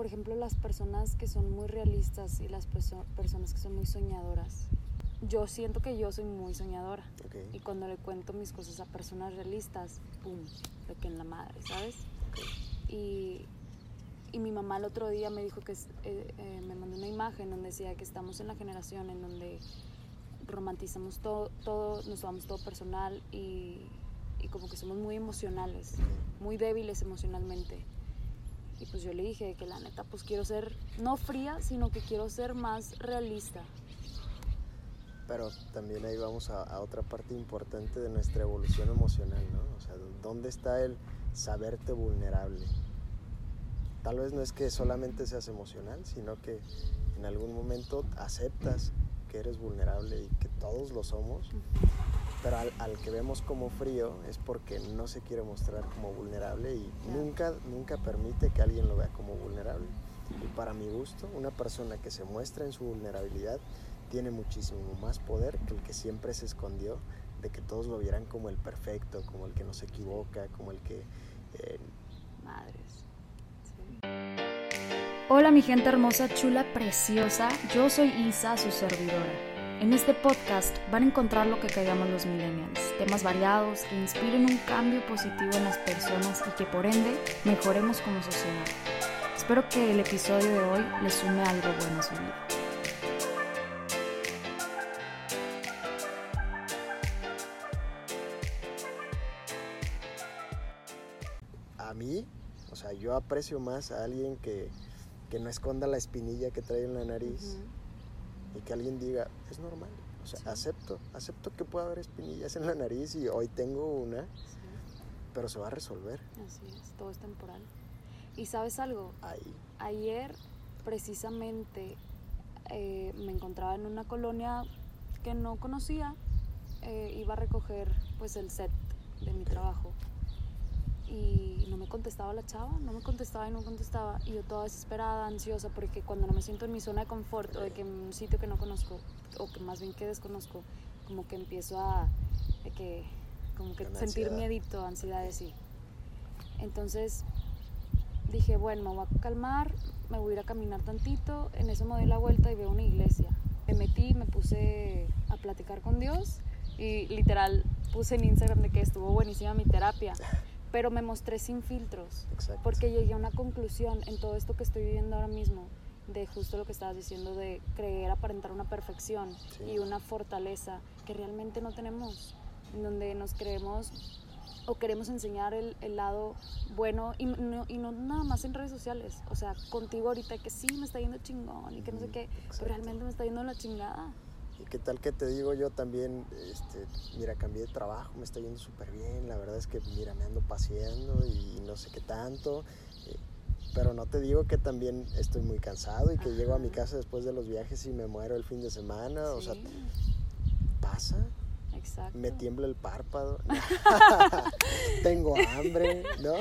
por ejemplo, las personas que son muy realistas y las perso- personas que son muy soñadoras. Yo siento que yo soy muy soñadora. Ok, Y cuando le cuento mis cosas a personas realistas, ¡pum! De que en la madre, ¿sabes? ok. Y, y mi mamá el otro día me dijo que eh, eh, me mandó una imagen donde decía que estamos en la generación en donde romantizamos todo, todo nos tomamos todo personal y, y como que somos muy emocionales, muy débiles emocionalmente. Y pues yo le dije que la neta pues quiero ser no fría, sino que quiero ser más realista. Pero también ahí vamos a, a otra parte importante de nuestra evolución emocional, ¿no? O sea, ¿dónde está el saberte vulnerable? Tal vez no es que solamente seas emocional, sino que en algún momento aceptas que eres vulnerable y que todos lo somos, pero al, al que vemos como frío es porque no se quiere mostrar como vulnerable y nunca, nunca permite que alguien lo vea como vulnerable. Y para mi gusto, una persona que se muestra en su vulnerabilidad tiene muchísimo más poder que el que siempre se escondió de que todos lo vieran como el perfecto, como el que no se equivoca, como el que... eh, Madres. Sí. Hola mi gente hermosa, chula, preciosa, yo soy Isa, su servidora. En este podcast van a encontrar lo que callamos los millennials, temas variados que inspiren un cambio positivo en las personas y que por ende mejoremos como sociedad. Espero que el episodio de hoy les sume algo bueno a su vida. a mí, o sea, yo aprecio más a alguien que, que no esconda la espinilla que trae en la nariz. Y que alguien diga, es normal. O sea, Sí. acepto, acepto que pueda haber espinillas en la nariz y hoy tengo una, Sí. pero se va a resolver. Así es, todo es temporal. Y sabes algo, Ahí. ayer precisamente eh, me encontraba en una colonia que no conocía, eh, iba a recoger pues el set de mi trabajo y no me contestaba la chava, no me contestaba y no contestaba y yo toda desesperada, ansiosa, porque cuando no me siento en mi zona de confort o de que en un sitio que no conozco o que más bien que desconozco, como que empiezo a de que como que sentir ansiedad. miedito, ansiedad así. Entonces dije, bueno, me voy a calmar, me voy a ir a caminar tantito, en eso me doy la vuelta y veo una iglesia. Me metí, me puse a platicar con Dios y literal puse en Instagram de que estuvo buenísima mi terapia, pero me mostré sin filtros, Exacto. porque llegué a una conclusión en todo esto que estoy viviendo ahora mismo, de justo lo que estabas diciendo, de creer aparentar una perfección Sí. y una fortaleza que realmente no tenemos, en donde nos creemos o queremos enseñar el, el lado bueno y no, y no nada más en redes sociales, o sea, contigo ahorita que sí me está yendo chingón y que no sé qué, exacto. pero realmente me está yendo la chingada. ¿Y qué tal que te digo yo también, este, mira, cambié de trabajo, me está yendo súper bien, la verdad es que, mira, me ando paseando y no sé qué tanto, eh, pero no te digo que también estoy muy cansado y que llego a mi casa después de los viajes y me muero el fin de semana, o sea, pasa, exacto. me tiembla el párpado, tengo hambre, ¿no?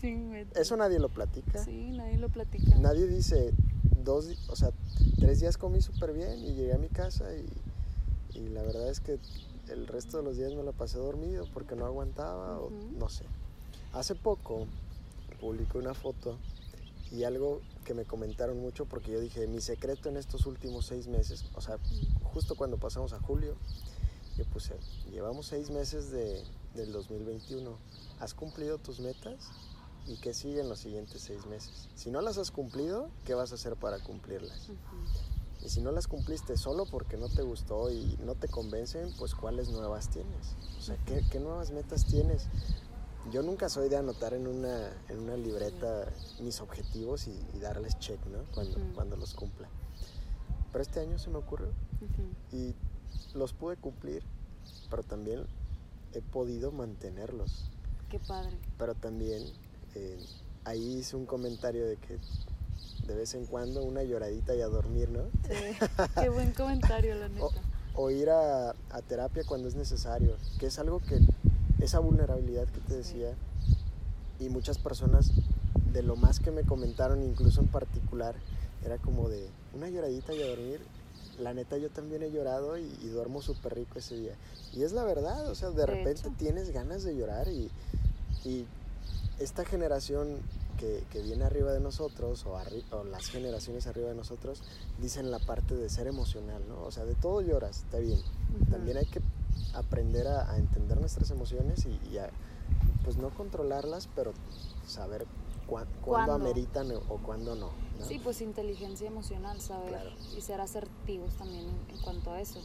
Sí, me- Eso nadie lo platica. sí, nadie lo platica. Nadie dice, dos, o sea, tres días comí súper bien y llegué a mi casa y, y la verdad es que el resto de los días me la pasé dormido porque no aguantaba o no sé. Hace poco publiqué una foto y algo que me comentaron mucho porque yo dije, mi secreto en estos últimos seis meses, o sea, justo cuando pasamos a julio, yo puse, llevamos seis meses de, del 2021, ¿has cumplido tus metas? ¿Y qué sigue en los siguientes seis meses? Si no las has cumplido, ¿qué vas a hacer para cumplirlas? Ujú. Y si no las cumpliste solo porque no te gustó y no te convencen, pues ¿cuáles nuevas tienes? O sea, ¿qué, qué nuevas metas tienes? Yo nunca soy de anotar en una, en una libreta mis objetivos y, y darles check, ¿no? Cuando, Ujú. cuando los cumpla. Pero este año se me ocurrió Ujú. y los pude cumplir, pero también he podido mantenerlos. Qué padre. Pero también eh, ahí hice un comentario de que de vez en cuando una lloradita y a dormir, ¿no? Sí. Qué buen comentario, la neta. O ir a, a terapia cuando es necesario, que es algo que, esa vulnerabilidad que te Sí. decía, y muchas personas, de lo más que me comentaron, incluso en particular, era como de una lloradita y a dormir. La neta, yo también he llorado y, y duermo súper rico ese día. Y es la verdad, o sea, de, De repente hecho. tienes ganas de llorar y, y esta generación que, que viene arriba de nosotros o, arri- o las generaciones arriba de nosotros dicen la parte de ser emocional, ¿no? O sea, de todo lloras, está bien. También hay que aprender a, a entender nuestras emociones y, y a, pues no controlarlas, pero saber cuándo ameritan o, o cuándo no. ¿no? Sí, pues inteligencia emocional, saber Claro. y ser asertivos también en, en cuanto a eso.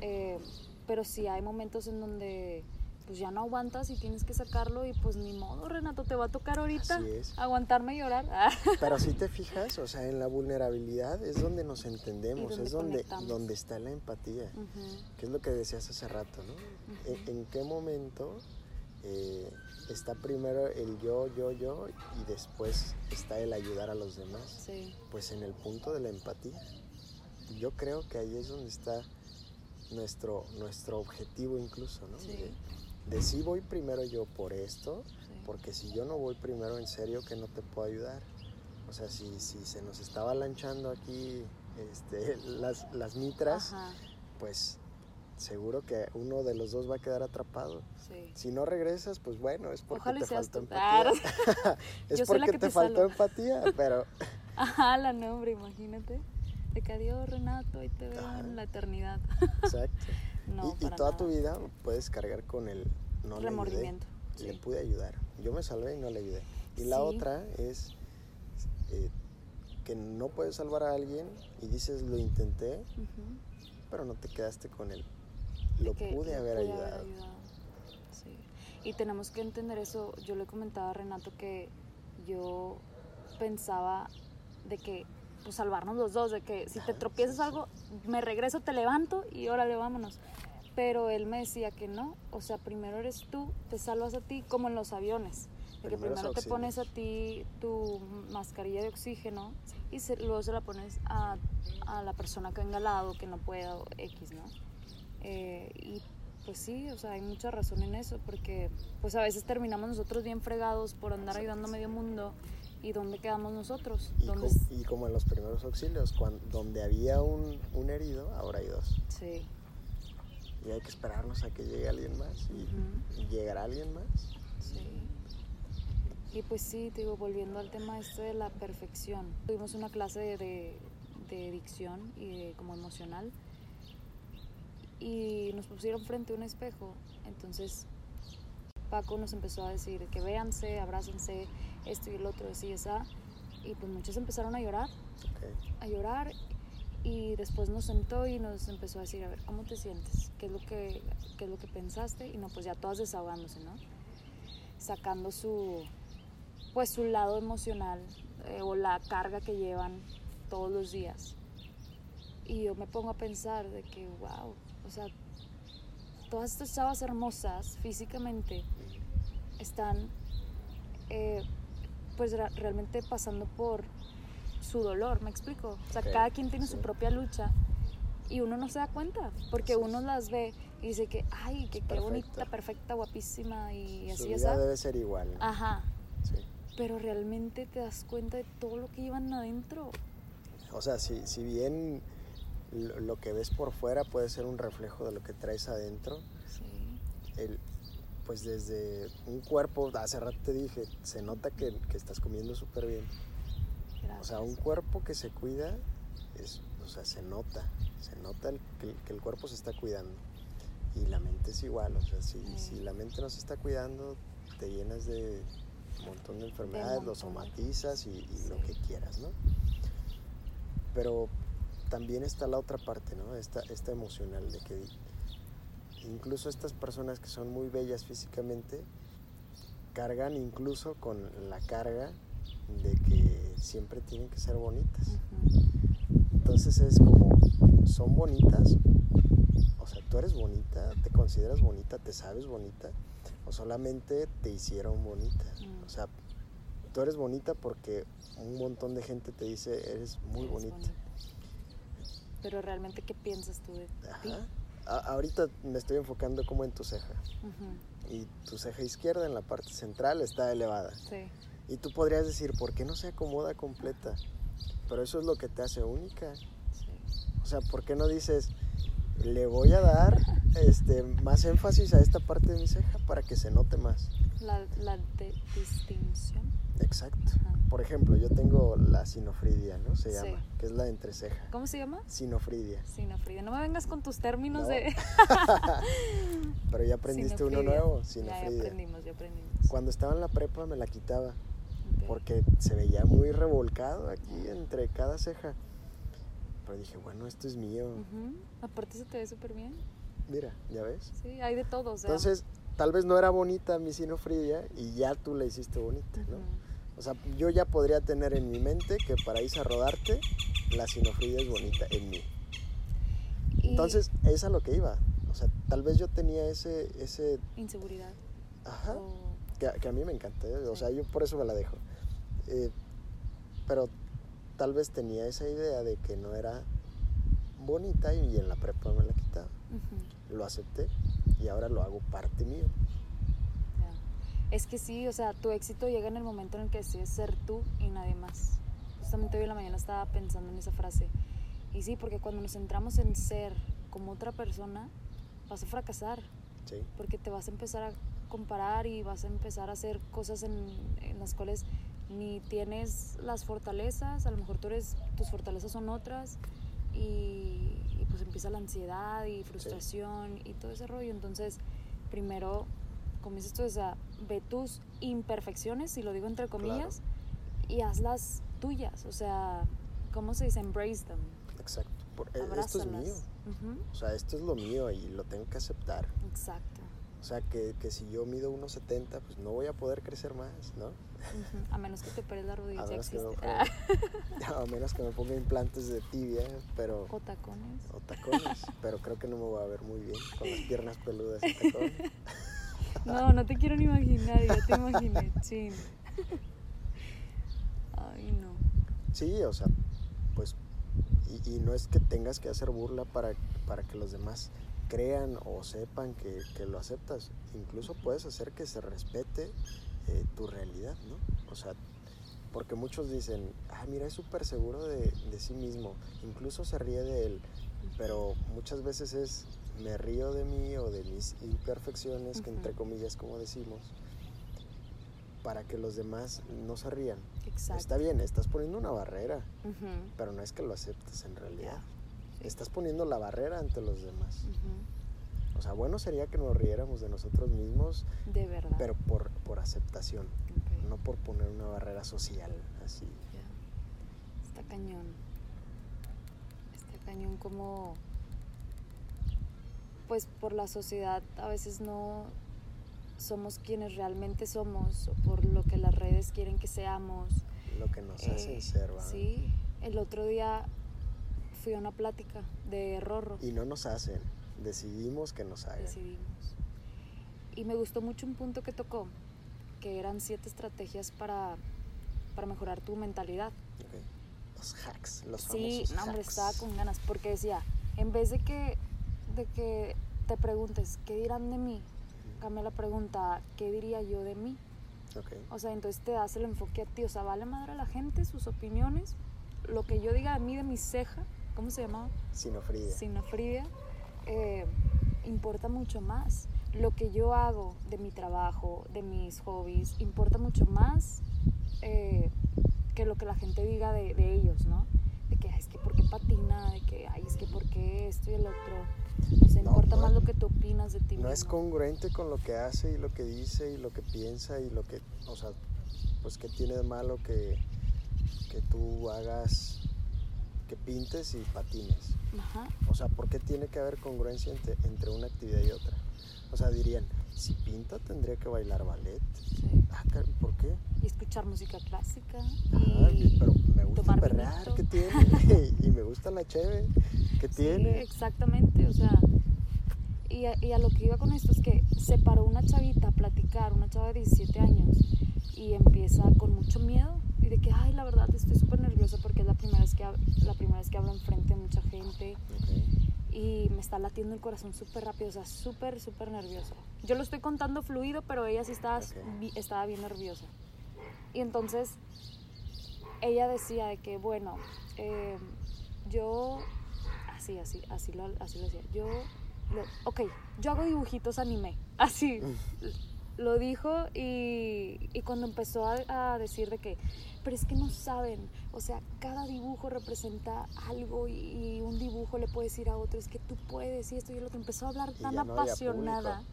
Eh, pero sí hay momentos en donde pues ya no aguantas y tienes que sacarlo y pues ni modo, Renato, te va a tocar ahorita Así es. aguantarme y llorar. Pero si te fijas, o sea, en la vulnerabilidad es donde nos entendemos, donde es donde, conectamos. donde está la empatía, Ujú, que es lo que decías hace rato, ¿no? ¿En, en qué momento eh, está primero el yo, yo, yo y después está el ayudar a los demás? Sí, Pues en el punto de la empatía. Yo creo que ahí es donde está nuestro, nuestro objetivo incluso, ¿no? Sí. De, de si voy primero yo por esto, sí. porque si yo no voy primero en serio que no te puedo ayudar. O sea, si, si se nos estaba lanchando aquí este, las, las mitras, Ajá, pues seguro que uno de los dos va a quedar atrapado. sí. Si no regresas, pues bueno, es porque Ojalá y te faltó empatía. Ah, es Yo porque que te te faltó empatía, pero Ajá, la nombre, imagínate. De que adiós, Renato, ahí te veo Ajá. en la eternidad. exacto. No, y, toda nada. tu vida puedes cargar con el no le ayudé, Remordimiento. le pude ayudar. Yo me salvé y no le ayudé. Y la otra es eh, que no puedes salvar a alguien y dices lo intenté, pero no te quedaste con él. Lo que pude lo haber pude ayudado. Sí. Y tenemos que entender eso. Yo le comentaba a Renato que yo pensaba de que, pues salvarnos los dos, de que si te tropiezas algo, me regreso, te levanto y órale, vámonos. Pero él me decía que no, o sea, primero eres tú, te salvas a ti, como en los aviones. De que Primeros primero te pones a ti tu mascarilla de oxígeno y se- luego se la pones a, a la persona que venga al lado, que no pueda, X, ¿no? Eh, y pues sí, o sea, hay mucha razón en eso, porque pues a veces terminamos nosotros bien fregados por andar ayudando a medio mundo y ¿dónde quedamos nosotros? Y, ¿Dónde co- y como en los primeros auxilios, cuan- donde había un, un herido, ahora hay dos. Sí. Y hay que esperarnos a que llegue alguien más. Y llegará alguien más. Sí. Y pues sí, te digo, volviendo al tema este de la perfección. Tuvimos una clase de, de, de dicción y de como emocional y nos pusieron frente a un espejo. Entonces Paco nos empezó a decir que véanse, abrácense, esto y el otro, así y esa. Y pues muchos empezaron a llorar, a llorar y después nos sentó y nos empezó a decir, a ver, ¿cómo te sientes? ¿Qué es lo que, qué es lo que pensaste? Y no, pues ya todas desahogándose, ¿no? Sacando su, pues su lado emocional eh, o la carga que llevan todos los días. Y yo me pongo a pensar de que, wow, o sea, todas estas chavas hermosas físicamente están eh, pues ra- realmente pasando por su dolor, ¿me explico? O sea, cada quien tiene sí. su propia lucha y uno no se da cuenta, porque uno las ve y dice que, ay, que qué bonita, perfecta, guapísima y Su así vida es. Ah. debe ser igual. ¿no? Ajá, Sí. pero realmente te das cuenta de todo lo que llevan adentro. O sea, si, si bien lo, lo que ves por fuera puede ser un reflejo de lo que traes adentro, Sí, el, pues desde un cuerpo, hace rato te dije, se nota que, que estás comiendo súper bien. gracias. O sea, un cuerpo que se cuida, es, o sea, se nota, se nota el- que, el- que el cuerpo se está cuidando. Y la mente es igual, o sea, si, si la mente no se está cuidando, te llenas de un montón de enfermedades, lo montón de- somatizas y, y lo que quieras, ¿no? Pero también está la otra parte, ¿no? Esta, esta emocional de que incluso estas personas que son muy bellas físicamente cargan incluso con la carga de que siempre tienen que ser bonitas. Entonces es como, son bonitas, o sea, tú eres bonita, te consideras bonita, te sabes bonita, o solamente te hicieron bonita. Mm. O sea, tú eres bonita porque un montón de gente te dice, eres muy Eres bonita. Pero realmente, ¿qué piensas tú de ti? Ajá. A- ahorita me estoy enfocando como en tu ceja. Y tu ceja izquierda en la parte central está elevada. Sí, Y tú podrías decir, ¿por qué no se acomoda completa? Pero eso es lo que te hace única. sí. O sea, ¿por qué no dices, le voy a dar este, más énfasis a esta parte de mi ceja para que se note más. La, la de distinción. Exacto. Ajá. Por ejemplo, yo tengo la sinofridia, ¿no? Se Sí. llama, que es la entreceja. ¿Cómo se llama? Sinofridia. Sinofrida. No me vengas con tus términos No. de. Pero ya aprendiste uno Sinofridia. nuevo, Ya, ya sinofridia. aprendimos, ya aprendimos. Cuando estaba en la prepa me la quitaba porque se veía muy revolcado aquí entre cada ceja. Pero dije, bueno, esto es mío. Ujú. Aparte se te ve súper bien. Mira, ¿ya ves? Sí, hay de todo. O sea, Entonces, tal vez no era bonita mi sinofridia y ya tú la hiciste bonita, ¿no? ujú. O sea, yo ya podría tener en mi mente que para irse a rodarte, la sinofridia es bonita en mí. Y Entonces, es a lo que iba. O sea, tal vez yo tenía ese, ese, Inseguridad. ajá, o- que, a- que a mí me encanta, ¿eh? o sea, yo por eso me la dejo. Eh, pero tal vez tenía esa idea de que no era bonita y en la prepa me la quitaba. ujú, Lo acepté y ahora lo hago parte mío. Es que sí, o sea, tu éxito llega en el momento en el que decides ser tú y nadie más. Justamente hoy en la mañana estaba pensando en esa frase. Y sí, porque cuando nos centramos en ser como otra persona, vas a fracasar. ¿sí? porque te vas a empezar a comparar y vas a empezar a hacer cosas en, en las cuales ni tienes las fortalezas, a lo mejor tú eres, tus fortalezas son otras y, y pues empieza la ansiedad y frustración y todo ese rollo. Entonces, primero, como dices tú, o sea, ve tus imperfecciones, y lo digo entre comillas, y hazlas tuyas, o sea, ¿cómo se dice? Embrace them. Exacto. Por- eh, esto es mío. Ujú, O sea, esto es lo mío y lo tengo que aceptar. Exacto. O sea, que, que si yo mido 1,70, pues no voy a poder crecer más, ¿no? A menos que te operes la rodilla, A ya menos, que me existe. a menos que me ponga implantes de tibia, pero... O tacones. O tacones, pero creo que no me voy a ver muy bien con las piernas peludas y tacones. No, no te quiero ni imaginar, ya te imaginé, chin. Ay, no. Sí, o sea, pues, y, y no es que tengas que hacer burla para, para que los demás crean o sepan que, que lo aceptas. Incluso puedes hacer que se respete eh, tu realidad, ¿no? O sea, porque muchos dicen, ah, mira, es súper seguro de, de sí mismo, incluso se ríe de él, pero muchas veces es, me río de mí o de mis imperfecciones, que entre comillas, como decimos, para que los demás no se rían. Exacto. Está bien, estás poniendo una barrera, pero no es que lo aceptes en realidad. Estás poniendo la barrera ante los demás. Ujú, O sea, bueno sería que nos riéramos de nosotros mismos, De verdad. pero por, por aceptación, no por poner una barrera social así. ya. Está cañón. Está cañón como... Pues por la sociedad a veces no somos quienes realmente somos o por lo que las redes quieren que seamos. Lo que nos Eh, hacen ser, ¿va? Sí, el otro día fui a una plática de Rorro. Y no nos hacen, decidimos que nos hagan. decidimos. Y me gustó mucho un punto que tocó, que eran siete estrategias para, para mejorar tu mentalidad. Ok. Los hacks, los Sí, famosos no, hombre, hacks. estaba con ganas, porque decía, en vez de que, de que te preguntes, ¿qué dirán de mí? Cambia la pregunta, ¿qué diría yo de mí? Ok, O sea, entonces te das el enfoque a ti, o sea, vale madre a la gente, sus opiniones, lo que yo diga de mí, de mi ceja, ¿cómo se llamaba? sinofridia. sinofridia, eh, importa mucho más. Lo que yo hago de mi trabajo, de mis hobbies, importa mucho más eh, que lo que la gente diga de, de ellos, ¿no? De que, "Ay, es que por qué patina, de que, ay, es que por qué esto y el otro. O sea, No, importa no más lo que tú opinas de ti No es congruente con lo que hace y lo que dice y lo que piensa y lo que, o sea, pues que tiene de malo que, que tú hagas, que pintes y patines. Ajá, O sea, ¿por qué tiene que haber congruencia entre, entre una actividad y otra? O sea, dirían, si pinta tendría que bailar ballet. sí. Ah, ¿por qué? Y escuchar música clásica. Ah, y pero me gusta tomar perrear. ¿qué tiene? y me gusta la cheve, ¿qué Sí, tiene? exactamente, o sea, y a, y a lo que iba con esto es que se paró una chavita a platicar, una chava de 17 años, y empieza con mucho miedo, y de que, ay, la verdad, estoy súper nerviosa porque es la primera, vez que, la primera vez que hablo enfrente de mucha gente, y me está latiendo el corazón súper rápido, o sea, súper, súper nerviosa. Yo lo estoy contando fluido, pero ella sí estaba, estaba bien nerviosa. Y entonces ella decía de que, bueno, eh, yo así, así, así lo, así lo decía. Yo, lo- ok, yo hago dibujitos anime, así. Lo dijo y, y cuando empezó a, a decir de que, pero es que no saben, o sea, cada dibujo representa algo y, y un dibujo le puedes ir a otro, es que tú puedes y esto y lo que empezó a hablar tan ya no había apasionada.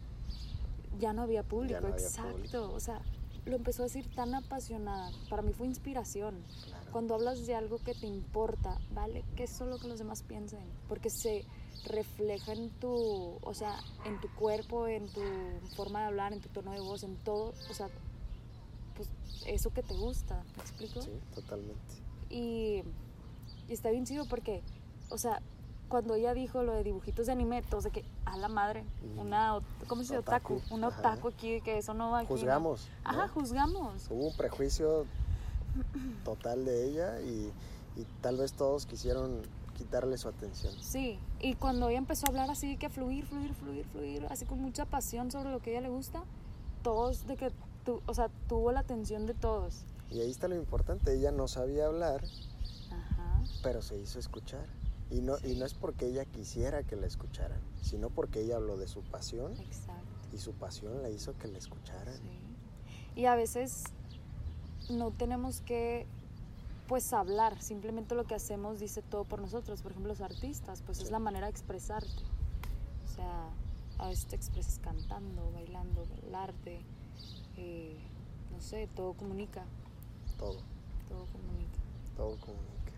Ya no había público, no había exacto. público. O sea, lo empezó a decir tan apasionada. Para mí fue inspiración. Claro. Cuando hablas de algo que te importa, ¿vale? Que es lo que los demás piensen. Porque se refleja en tu, o sea, en tu cuerpo, en tu forma de hablar, en tu tono de voz, en todo. O sea, pues eso que te gusta, ¿me explico? Sí, totalmente. Y, y está bien chido porque, o sea, cuando ella dijo lo de dibujitos de anime, todos de que, a la madre, Mm. una, ¿cómo se dice? Otaku. Otaku, Un ajá. otaku aquí, que eso no va aquí. Juzgamos. ¿no? Ajá, juzgamos. Hubo un prejuicio total de ella y, y tal vez todos quisieron quitarle su atención. Sí, y cuando ella empezó a hablar así, que fluir, fluir, fluir, fluir, así con mucha pasión sobre lo que a ella le gusta, todos de que, tu, o sea, tuvo la atención de todos. Y ahí está lo importante, ella no sabía hablar, Ajá, pero se hizo escuchar. Y no, y no es porque ella quisiera que la escucharan, sino porque ella habló de su pasión exacto. y su pasión la hizo que la escucharan. Sí. Y a veces no tenemos que pues hablar, simplemente lo que hacemos dice todo por nosotros. Por ejemplo, los artistas, pues es la manera de expresarte. O sea, a veces te expresas cantando, bailando, el arte, eh, no sé, todo comunica, Todo, todo comunica. todo comunica.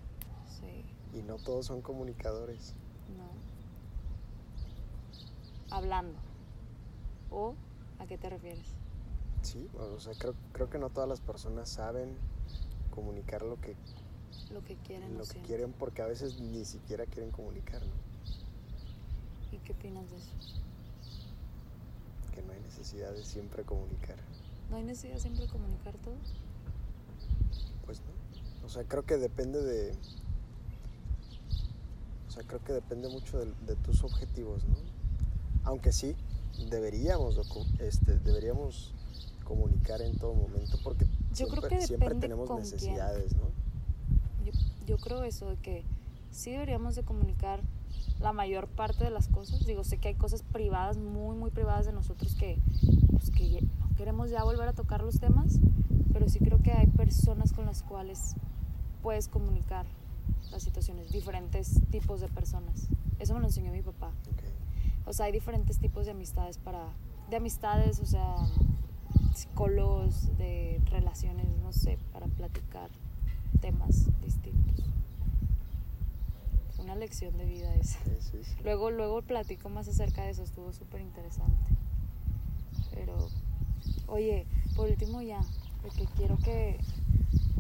Sí, Y no todos son comunicadores. no. Hablando. ¿O a qué te refieres? Sí, o sea, creo, creo que no todas las personas saben comunicar lo que, Lo que quieren lo que sienten. quieren porque a veces ni siquiera quieren comunicar, ¿no? ¿Y qué opinas de eso? Que no hay necesidad de siempre comunicar. ¿No hay necesidad siempre de comunicar todo? Pues no. O sea, creo que depende de. O sea, creo que depende mucho de, de tus objetivos, ¿no? Aunque sí, deberíamos, este, deberíamos comunicar en todo momento porque Yo creo siempre, que siempre depende tenemos con quién. necesidades, ¿no? Yo, yo creo eso, de que sí deberíamos de comunicar la mayor parte de las cosas. Digo, sé que hay cosas privadas, muy, muy privadas de nosotros que, pues, que no queremos ya volver a tocar los temas, pero sí creo que hay personas con las cuales puedes comunicar las situaciones, diferentes tipos de personas. Eso me lo enseñó mi papá. O sea, hay diferentes tipos de amistades para... De amistades, o sea, psicólogos, de relaciones, no sé, para platicar temas distintos. Fue una lección de vida esa. Sí, sí, sí. Luego, luego platico más acerca de eso, estuvo súper interesante. Pero, oye, por último ya, porque quiero que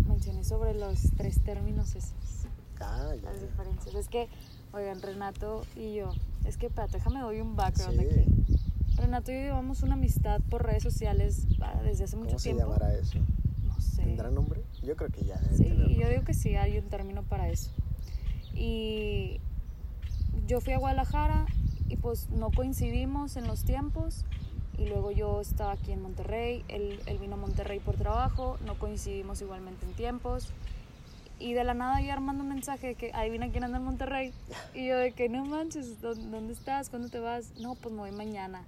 menciones sobre los tres términos esos Ah, ya. las diferencias. Es que, oigan, Renato y yo, es que, espérate, déjame doy un background aquí. Renato y yo llevamos una amistad por redes sociales desde hace mucho ¿Cómo se tiempo. llamará eso? No sé. ¿Tendrá nombre? Yo creo que ya. Sí, yo digo que sí, hay un término para eso. Y yo fui a Guadalajara y pues no coincidimos en los tiempos. Y luego yo estaba aquí en Monterrey, él, él vino a Monterrey por trabajo, no coincidimos igualmente en tiempos. Y de la nada yo armando un mensaje de que adivina quién anda en Monterrey. Y yo de que no manches, ¿dó- ¿dónde estás? ¿Cuándo te vas? No, pues me voy mañana.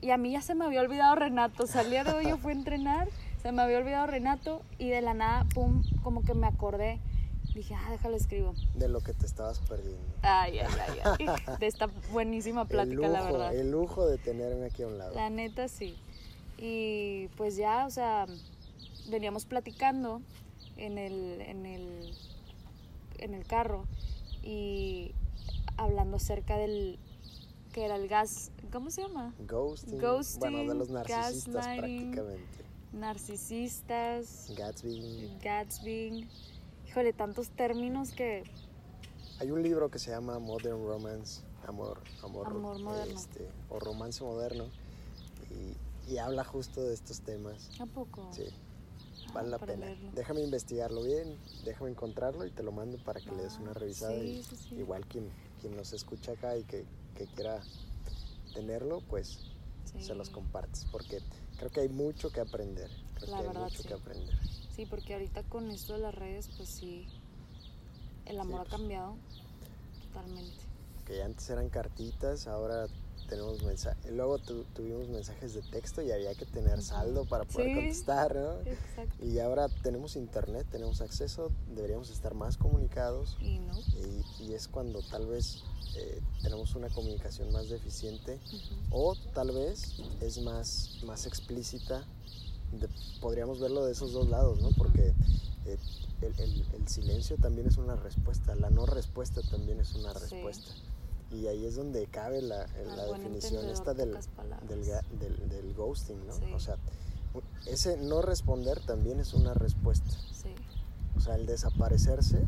Y a mí ya se me había olvidado Renato. Día de hoy yo fui a entrenar, se me había olvidado Renato y de la nada, pum, como que me acordé. Dije, ah, déjalo escribo. De lo que te estabas perdiendo. Ay, ay, ay, ay. De esta buenísima plática, lujo, la verdad. El lujo de tenerme aquí a un lado. La neta sí. Y pues ya, o sea, veníamos platicando en el, en el, en el carro y hablando acerca del que era el gas, ¿cómo se llama? Ghosting. Ghosting, bueno, de los narcisistas prácticamente. Narcisistas, Gatsby. Gatsby. Híjole, tantos términos que Hay un libro que se llama Modern Romance, amor, amor, Amor moderno. este, o romance moderno, y, y habla justo de estos temas. ¿A poco? Sí, Ah, vale la pena. leerlo. Déjame investigarlo bien, déjame encontrarlo y te lo mando para que le des una Ah, revisada. sí, y sí, sí. igual quien, quien nos escucha acá y que, que quiera tenerlo, pues Sí. se los compartes, porque creo que hay mucho que aprender. Creo La que hay verdad, mucho sí. que aprender. Sí, porque ahorita con esto de las redes, pues sí, el amor pues. ha cambiado totalmente. que antes eran cartitas, ahora tenemos mensajes. Luego tuvimos mensajes de texto y había que tener saldo para poder contestar, ¿no? Exacto. Y ahora tenemos internet, tenemos acceso, deberíamos estar más comunicados. Y no. Y, es cuando tal vez eh, tenemos una comunicación más deficiente o tal vez es más, más explícita. podríamos verlo de esos dos lados, ¿no? Porque eh, el, silencio también es una respuesta, la no respuesta también es una respuesta. Y ahí es donde cabe la, definición esta del, del, del, ghosting, ¿no? O sea, ese no responder también es una respuesta. Sí. O sea, el desaparecerse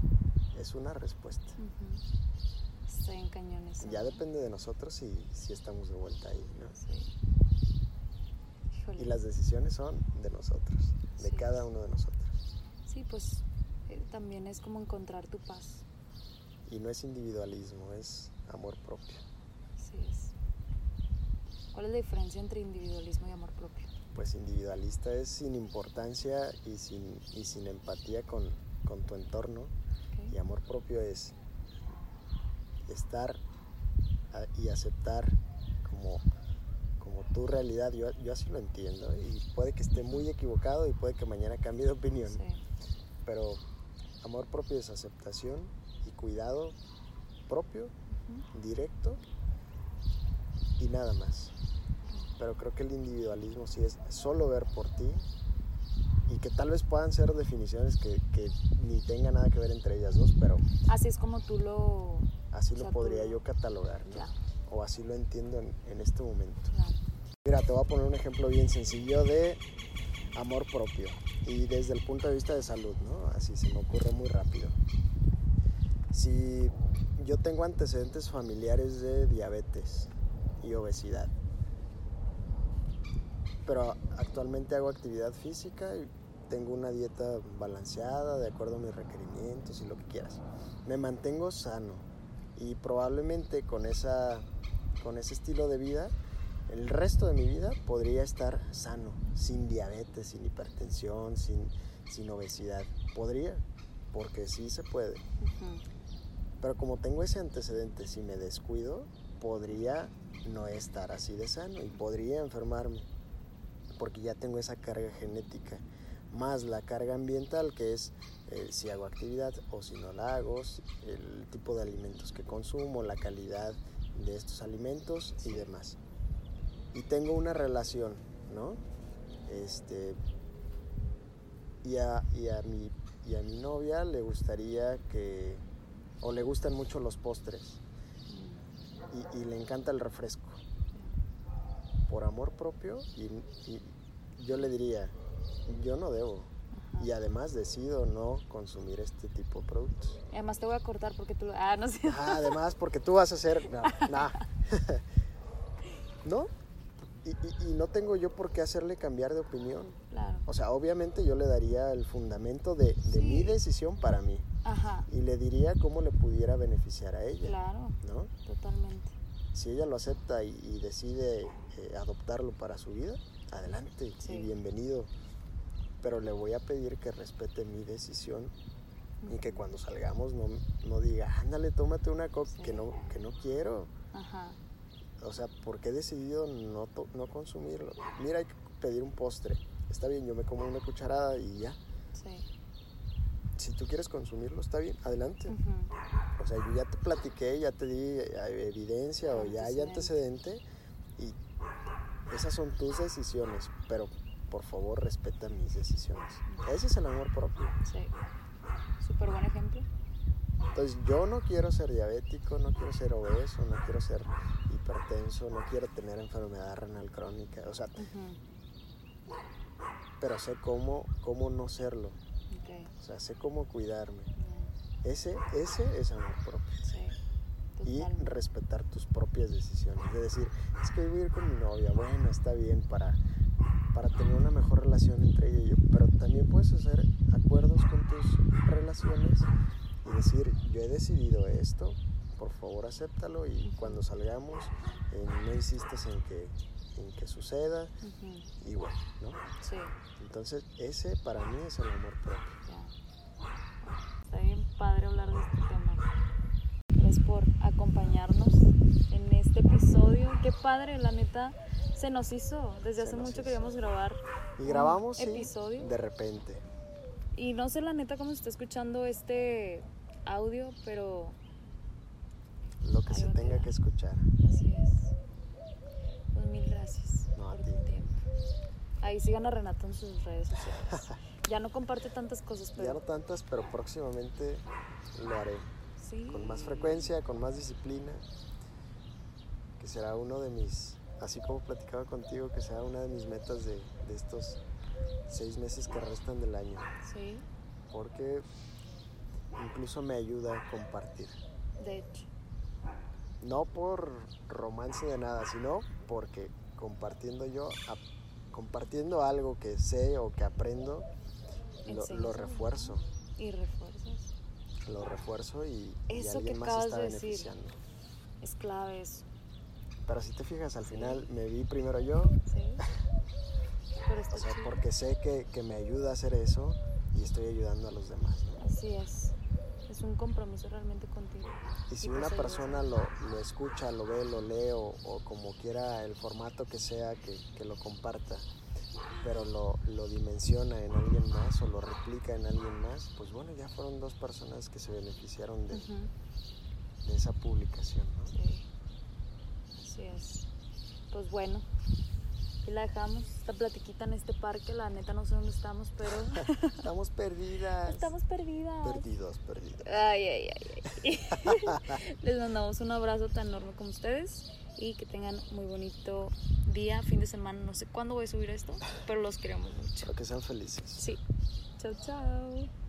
es una respuesta. Estoy en cañones. Ya depende de nosotros si, si estamos de vuelta ahí, ¿no? Sí. Y las decisiones son de nosotros, de cada uno de nosotros. Sí, pues eh, también es como encontrar tu paz. Y no es individualismo, es amor propio. Así es. ¿Cuál es la diferencia entre individualismo y amor propio? Pues individualista es sin importancia y sin, y sin empatía con, tu entorno. Y amor propio es estar y aceptar como, como tu realidad. Yo, yo así lo entiendo. Y puede que esté muy equivocado y puede que mañana cambie de opinión. Pero amor propio es aceptación y cuidado propio directo y nada más. Pero creo que el individualismo sí es solo ver por ti y que tal vez puedan ser definiciones que, ni tengan nada que ver entre ellas dos, pero... Así es como tú lo... Así lo podría yo catalogar, O así lo entiendo en, este momento. Mira, te voy a poner un ejemplo bien sencillo de amor propio y desde el punto de vista de salud, ¿no? Así se me ocurre muy rápido. Si yo tengo antecedentes familiares de diabetes y obesidad. Pero actualmente hago actividad física y tengo una dieta balanceada de acuerdo a mis requerimientos y lo que quieras. Me mantengo sano y probablemente con, esa, con ese estilo de vida el resto de mi vida podría estar sano, sin diabetes, sin hipertensión, sin, sin obesidad. Podría, porque sí se puede. Pero como tengo ese antecedente, si me descuido, podría no estar así de sano y podría enfermarme, porque ya tengo esa carga genética, más la carga ambiental, que es eh, si hago actividad o si no la hago, el tipo de alimentos que consumo, la calidad de estos alimentos y demás. Y tengo una relación, ¿no? Este, y a, y a, mi, y a mi novia le gustaría que o le gustan mucho los postres y, le encanta el refresco. Por amor propio, y, yo le diría, yo no debo. Y además decido no consumir este tipo de productos. además te voy a cortar porque tú... Ah, no sé. Ah, además porque tú vas a hacer... No, no. Y, no tengo yo por qué hacerle cambiar de opinión. Claro. O sea, obviamente yo le daría el fundamento de, de mi decisión para mí. Y le diría cómo le pudiera beneficiar a ella. Claro. ¿No? Totalmente. Si ella lo acepta y, decide eh, adoptarlo para su vida, adelante y bienvenido. Pero le voy a pedir que respete mi decisión y que cuando salgamos no, no diga, ándale, tómate una coca que, no, que no quiero. Ajá. O sea, porque he decidido no, no consumirlo. Mira, hay que pedir un postre. Está bien, yo me como una cucharada y ya. Sí si tú quieres consumirlo, está bien, adelante. O sea, yo ya te platiqué, ya te di eh, evidencia o ya hay antecedente y esas son tus decisiones, pero por favor respeta mis decisiones. Ese es el amor propio. Sí, súper buen ejemplo. Entonces yo no quiero ser diabético, no quiero ser obeso, no quiero ser hipertenso, no quiero tener enfermedad renal crónica, o sea, pero sé cómo, cómo no serlo. O sea, sé cómo cuidarme. Ese, ese es amor propio. y respetar tus propias decisiones. De decir, es que voy a ir con mi novia, bueno, está bien para, para tener una mejor relación entre ella y yo. Pero también puedes hacer acuerdos con tus relaciones y decir, yo he decidido esto, por favor acéptalo y cuando salgamos eh, no insistas en que, en que suceda y bueno, ¿no? Sí. Entonces ese para mí es el amor propio. Padre hablar de este tema. Gracias por acompañarnos en este episodio. Qué padre, la neta, se nos hizo. Desde Se hace mucho hizo. queríamos grabar. Y un grabamos, sí, episodio. de repente. Y no sé la neta cómo se está escuchando este audio, pero Lo que se tenga que escuchar. así es. Pues mil gracias No, a por ti. tu tiempo. Ahí sigan a Renato en sus redes sociales. ya no comparte tantas cosas, pero Ya no tantas, pero próximamente lo haré. sí. Con más frecuencia, con más disciplina. Que será uno de mis, así como platicaba contigo, que será una de mis metas de, de estos seis meses que restan del año. Sí, Porque incluso me ayuda a compartir. de hecho. No por romance de nada, sino porque compartiendo yo, compartiendo algo que sé o que aprendo, lo, refuerzo. Y refuerzas. Lo refuerzo y, y Eso alguien que más está de decir. beneficiando. Es clave eso. Pero si te fijas, al Sí. final me vi primero yo, Sí. Pero está o sea, chido. porque sé que, que me ayuda a hacer eso y estoy ayudando a los demás. ¿no? Así es. Es un compromiso realmente contigo. Y si Y una pues persona lo, lo escucha, lo ve, lo lee o, o como quiera el formato que sea que, que lo comparta, pero lo, lo dimensiona en alguien más o lo replica en alguien más, pues bueno, ya fueron dos personas que se beneficiaron de, de esa publicación. ¿no? Sí. Así es. Pues bueno. La dejamos, esta platiquita en este parque, la neta no sé dónde estamos, pero Estamos perdidas. estamos perdidas. Perdidos, perdidos. Ay, ay, ay, ay. Les mandamos un abrazo tan enorme como ustedes y que tengan muy bonito día, fin de semana. No sé cuándo voy a subir esto, pero los queremos mucho. Espero que sean felices. Sí. Chao, chao.